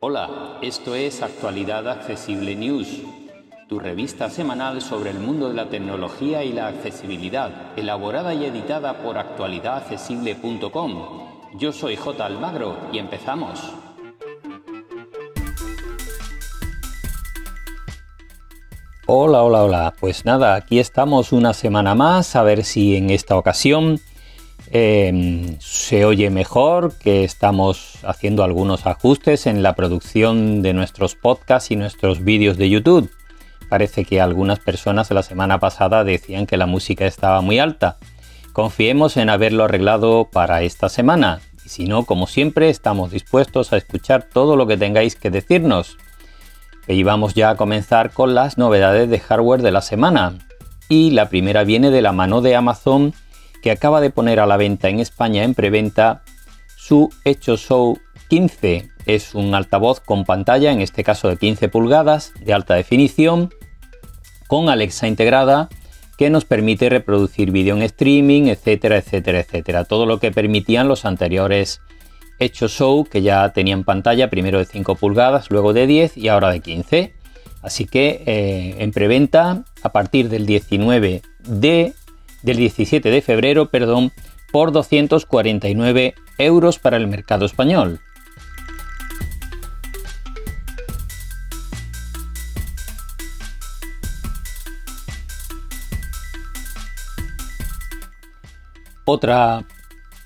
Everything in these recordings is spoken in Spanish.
Hola, esto es Actualidad Accesible News, tu revista semanal sobre el mundo de la tecnología y la accesibilidad, elaborada y editada por actualidadaccesible.com. Yo soy J. Almagro y empezamos. Hola, hola, hola. Pues nada, aquí estamos una semana más a ver si en esta ocasión em, se oye mejor, que estamos haciendo algunos ajustes en la producción de nuestros podcasts y nuestros vídeos de YouTube. Parece que algunas personas la semana pasada decían que la música estaba muy alta. Confiemos en haberlo arreglado para esta semana. Y si no, como siempre, estamos dispuestos a escuchar todo lo que tengáis que decirnos. Y vamos ya a comenzar con las novedades de hardware de la semana. Y la primera viene de la mano de Amazon, que acaba de poner a la venta en España en preventa su Echo Show 15. Es un altavoz con pantalla, en este caso de 15 pulgadas, de alta definición, con Alexa integrada, que nos permite reproducir vídeo en streaming, etcétera, etcétera, etcétera. Todo lo que permitían los anteriores hecho show que ya tenían pantalla primero de 5 pulgadas, luego de 10 y ahora de 15. Así que eh, en preventa a partir del 19 de del 17 de febrero, perdón, por 249 euros para el mercado español. Otra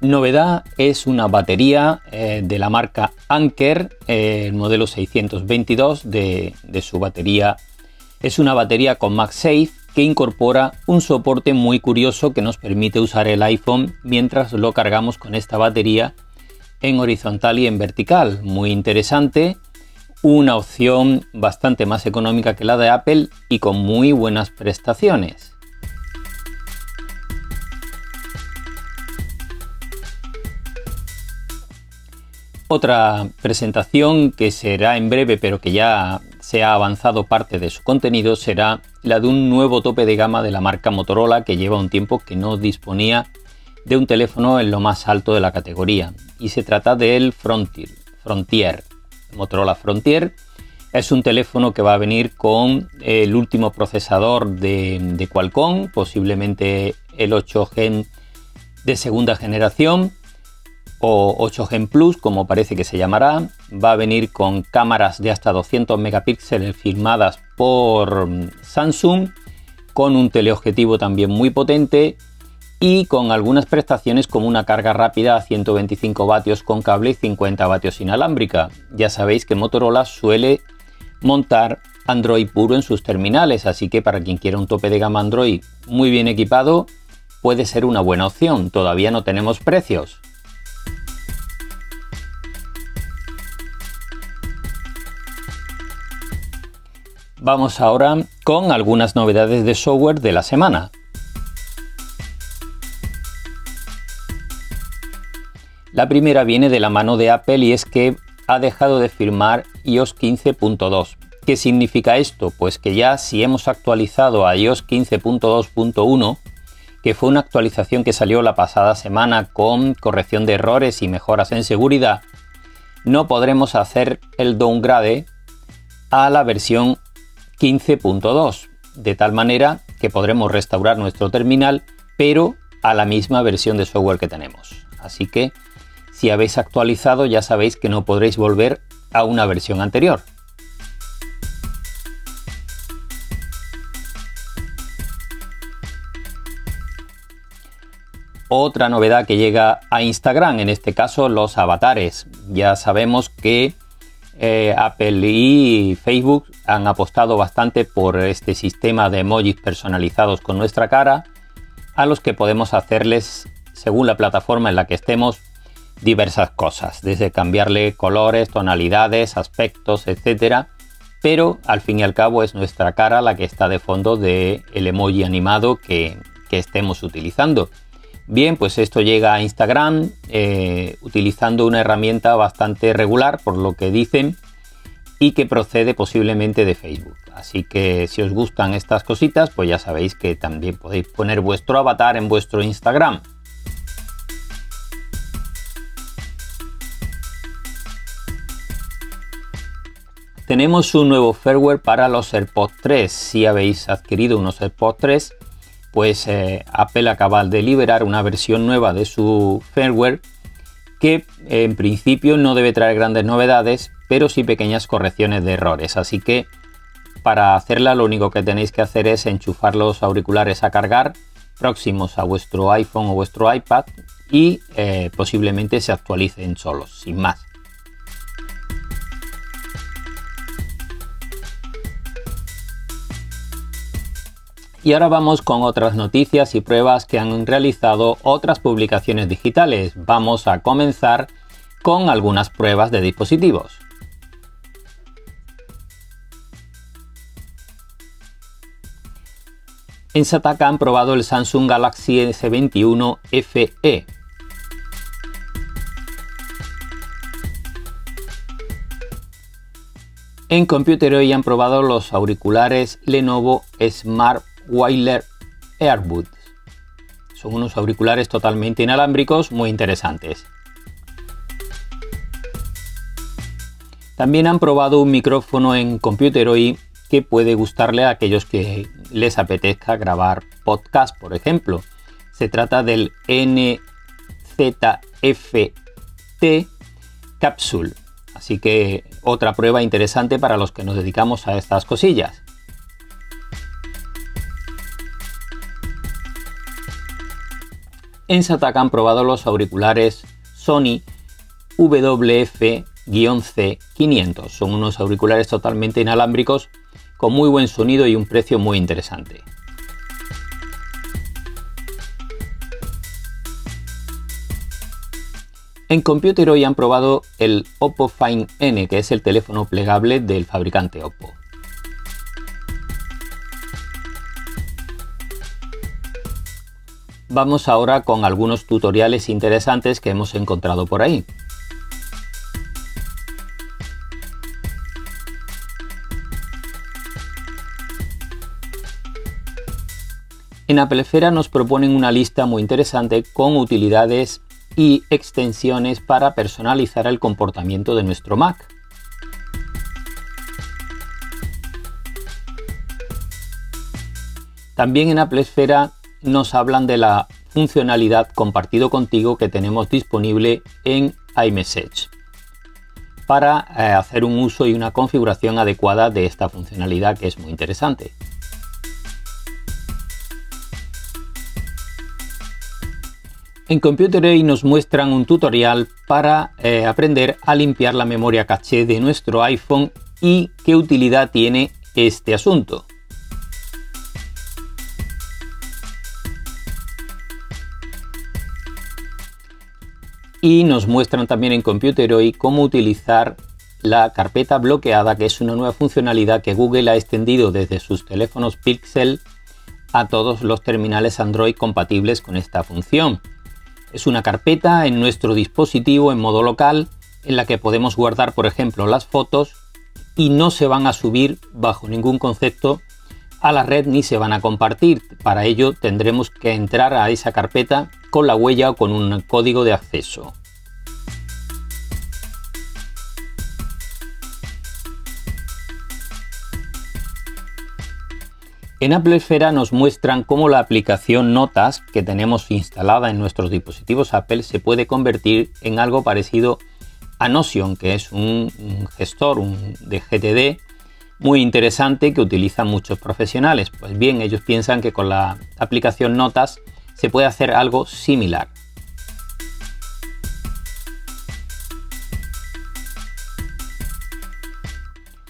Novedad es una batería eh, de la marca Anker, eh, el modelo 622 de, de, su batería. Es una batería con MagSafe que incorpora un soporte muy curioso que nos permite usar el iPhone mientras lo cargamos con esta batería en horizontal y en vertical. Muy interesante, una opción bastante más económica que la de Apple y con muy buenas prestaciones. Otra presentación que será en breve pero que ya se ha avanzado parte de su contenido será la de un nuevo tope de gama de la marca Motorola que lleva un tiempo que no disponía de un teléfono en lo más alto de la categoría y se trata del Frontier. Frontier. Motorola Frontier es un teléfono que va a venir con el último procesador de, de Qualcomm, posiblemente el 8 Gen de segunda generación o 8 Gen Plus, como parece que se llamará. Va a venir con cámaras de hasta 200 megapíxeles filmadas por Samsung, con un teleobjetivo también muy potente y con algunas prestaciones como una carga rápida a 125 vatios con cable y 50 vatios inalámbrica. Ya sabéis que Motorola suele montar Android puro en sus terminales, así que para quien quiera un tope de gama Android muy bien equipado, puede ser una buena opción. Todavía no tenemos precios, Vamos ahora con algunas novedades de software de la semana. La primera viene de la mano de Apple y es que ha dejado de firmar iOS 15.2. ¿Qué significa esto? Pues que ya si hemos actualizado a iOS 15.2.1, que fue una actualización que salió la pasada semana con corrección de errores y mejoras en seguridad, no podremos hacer el downgrade a la versión 15.2, de tal manera que podremos restaurar nuestro terminal, pero a la misma versión de software que tenemos. Así que si habéis actualizado ya sabéis que no podréis volver a una versión anterior. Otra novedad que llega a Instagram, en este caso los avatares. Ya sabemos que eh, Apple y Facebook han apostado bastante por este sistema de emojis personalizados con nuestra cara, a los que podemos hacerles, según la plataforma en la que estemos, diversas cosas, desde cambiarle colores, tonalidades, aspectos, etc. Pero al fin y al cabo es nuestra cara la que está de fondo del el emoji animado que estemos utilizando. Bien, pues esto llega a Instagram eh, utilizando una herramienta bastante regular, por lo que dicen, y que procede posiblemente de Facebook. Así que si os gustan estas cositas, pues ya sabéis que también podéis poner vuestro avatar en vuestro Instagram. Tenemos un nuevo firmware para los AirPods 3. Si habéis adquirido unos AirPods 3, pues eh, Apple acaba de liberar una versión nueva de su firmware que en principio no debe traer grandes novedades, pero sí pequeñas correcciones de errores. Así que para hacerla lo único que tenéis que hacer es enchufar los auriculares a cargar próximos a vuestro iPhone o vuestro iPad y eh, posiblemente se actualicen solos, sin más. Y ahora vamos con otras noticias y pruebas que han realizado otras publicaciones digitales. Vamos a comenzar con algunas pruebas de dispositivos. En Sataka han probado el Samsung Galaxy S21 FE. En Computer hoy han probado los auriculares Lenovo Smart Wireless Airbuds. Son unos auriculares totalmente inalámbricos muy interesantes. También han probado un micrófono en Computer hoy que puede gustarle a aquellos que les apetezca grabar podcast, por ejemplo. Se trata del NZFT Capsule. Así que otra prueba interesante para los que nos dedicamos a estas cosillas. En Sataka han probado los auriculares Sony WF-C500. Son unos auriculares totalmente inalámbricos con muy buen sonido y un precio muy interesante. En Computer hoy han probado el Oppo Find N, que es el teléfono plegable del fabricante Oppo. Vamos ahora con algunos tutoriales interesantes que hemos encontrado por ahí. En Applefera nos proponen una lista muy interesante con utilidades y extensiones para personalizar el comportamiento de nuestro Mac. También en Applesfera nos hablan de la funcionalidad compartido contigo que tenemos disponible en iMessage para eh, hacer un uso y una configuración adecuada de esta funcionalidad que es muy interesante. En Computer Aid nos muestran un tutorial para eh, aprender a limpiar la memoria caché de nuestro iPhone y qué utilidad tiene este asunto. Y nos muestran también en Computer hoy cómo utilizar la carpeta bloqueada, que es una nueva funcionalidad que Google ha extendido desde sus teléfonos Pixel a todos los terminales Android compatibles con esta función. Es una carpeta en nuestro dispositivo en modo local en la que podemos guardar, por ejemplo, las fotos y no se van a subir bajo ningún concepto a la red ni se van a compartir. Para ello tendremos que entrar a esa carpeta con la huella o con un código de acceso. En Apple Esfera nos muestran cómo la aplicación Notas que tenemos instalada en nuestros dispositivos Apple se puede convertir en algo parecido a Notion, que es un, gestor de GTD muy interesante que utilizan muchos profesionales. Pues bien, ellos piensan que con la aplicación Notas se puede hacer algo similar.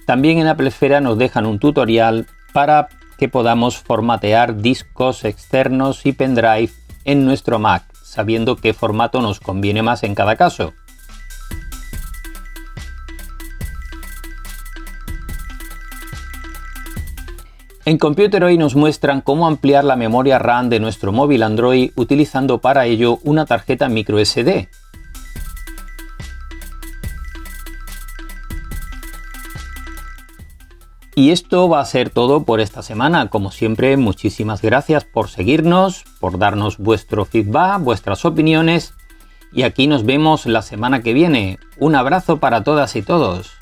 También en Apple Esfera nos dejan un tutorial para que podamos formatear discos externos y pendrive en nuestro Mac, sabiendo qué formato nos conviene más en cada caso. En Computer hoy nos muestran cómo ampliar la memoria RAM de nuestro móvil Android utilizando para ello una tarjeta micro SD. Y esto va a ser todo por esta semana. Como siempre, muchísimas gracias por seguirnos, por darnos vuestro feedback, vuestras opiniones. Y aquí nos vemos la semana que viene. Un abrazo para todas y todos.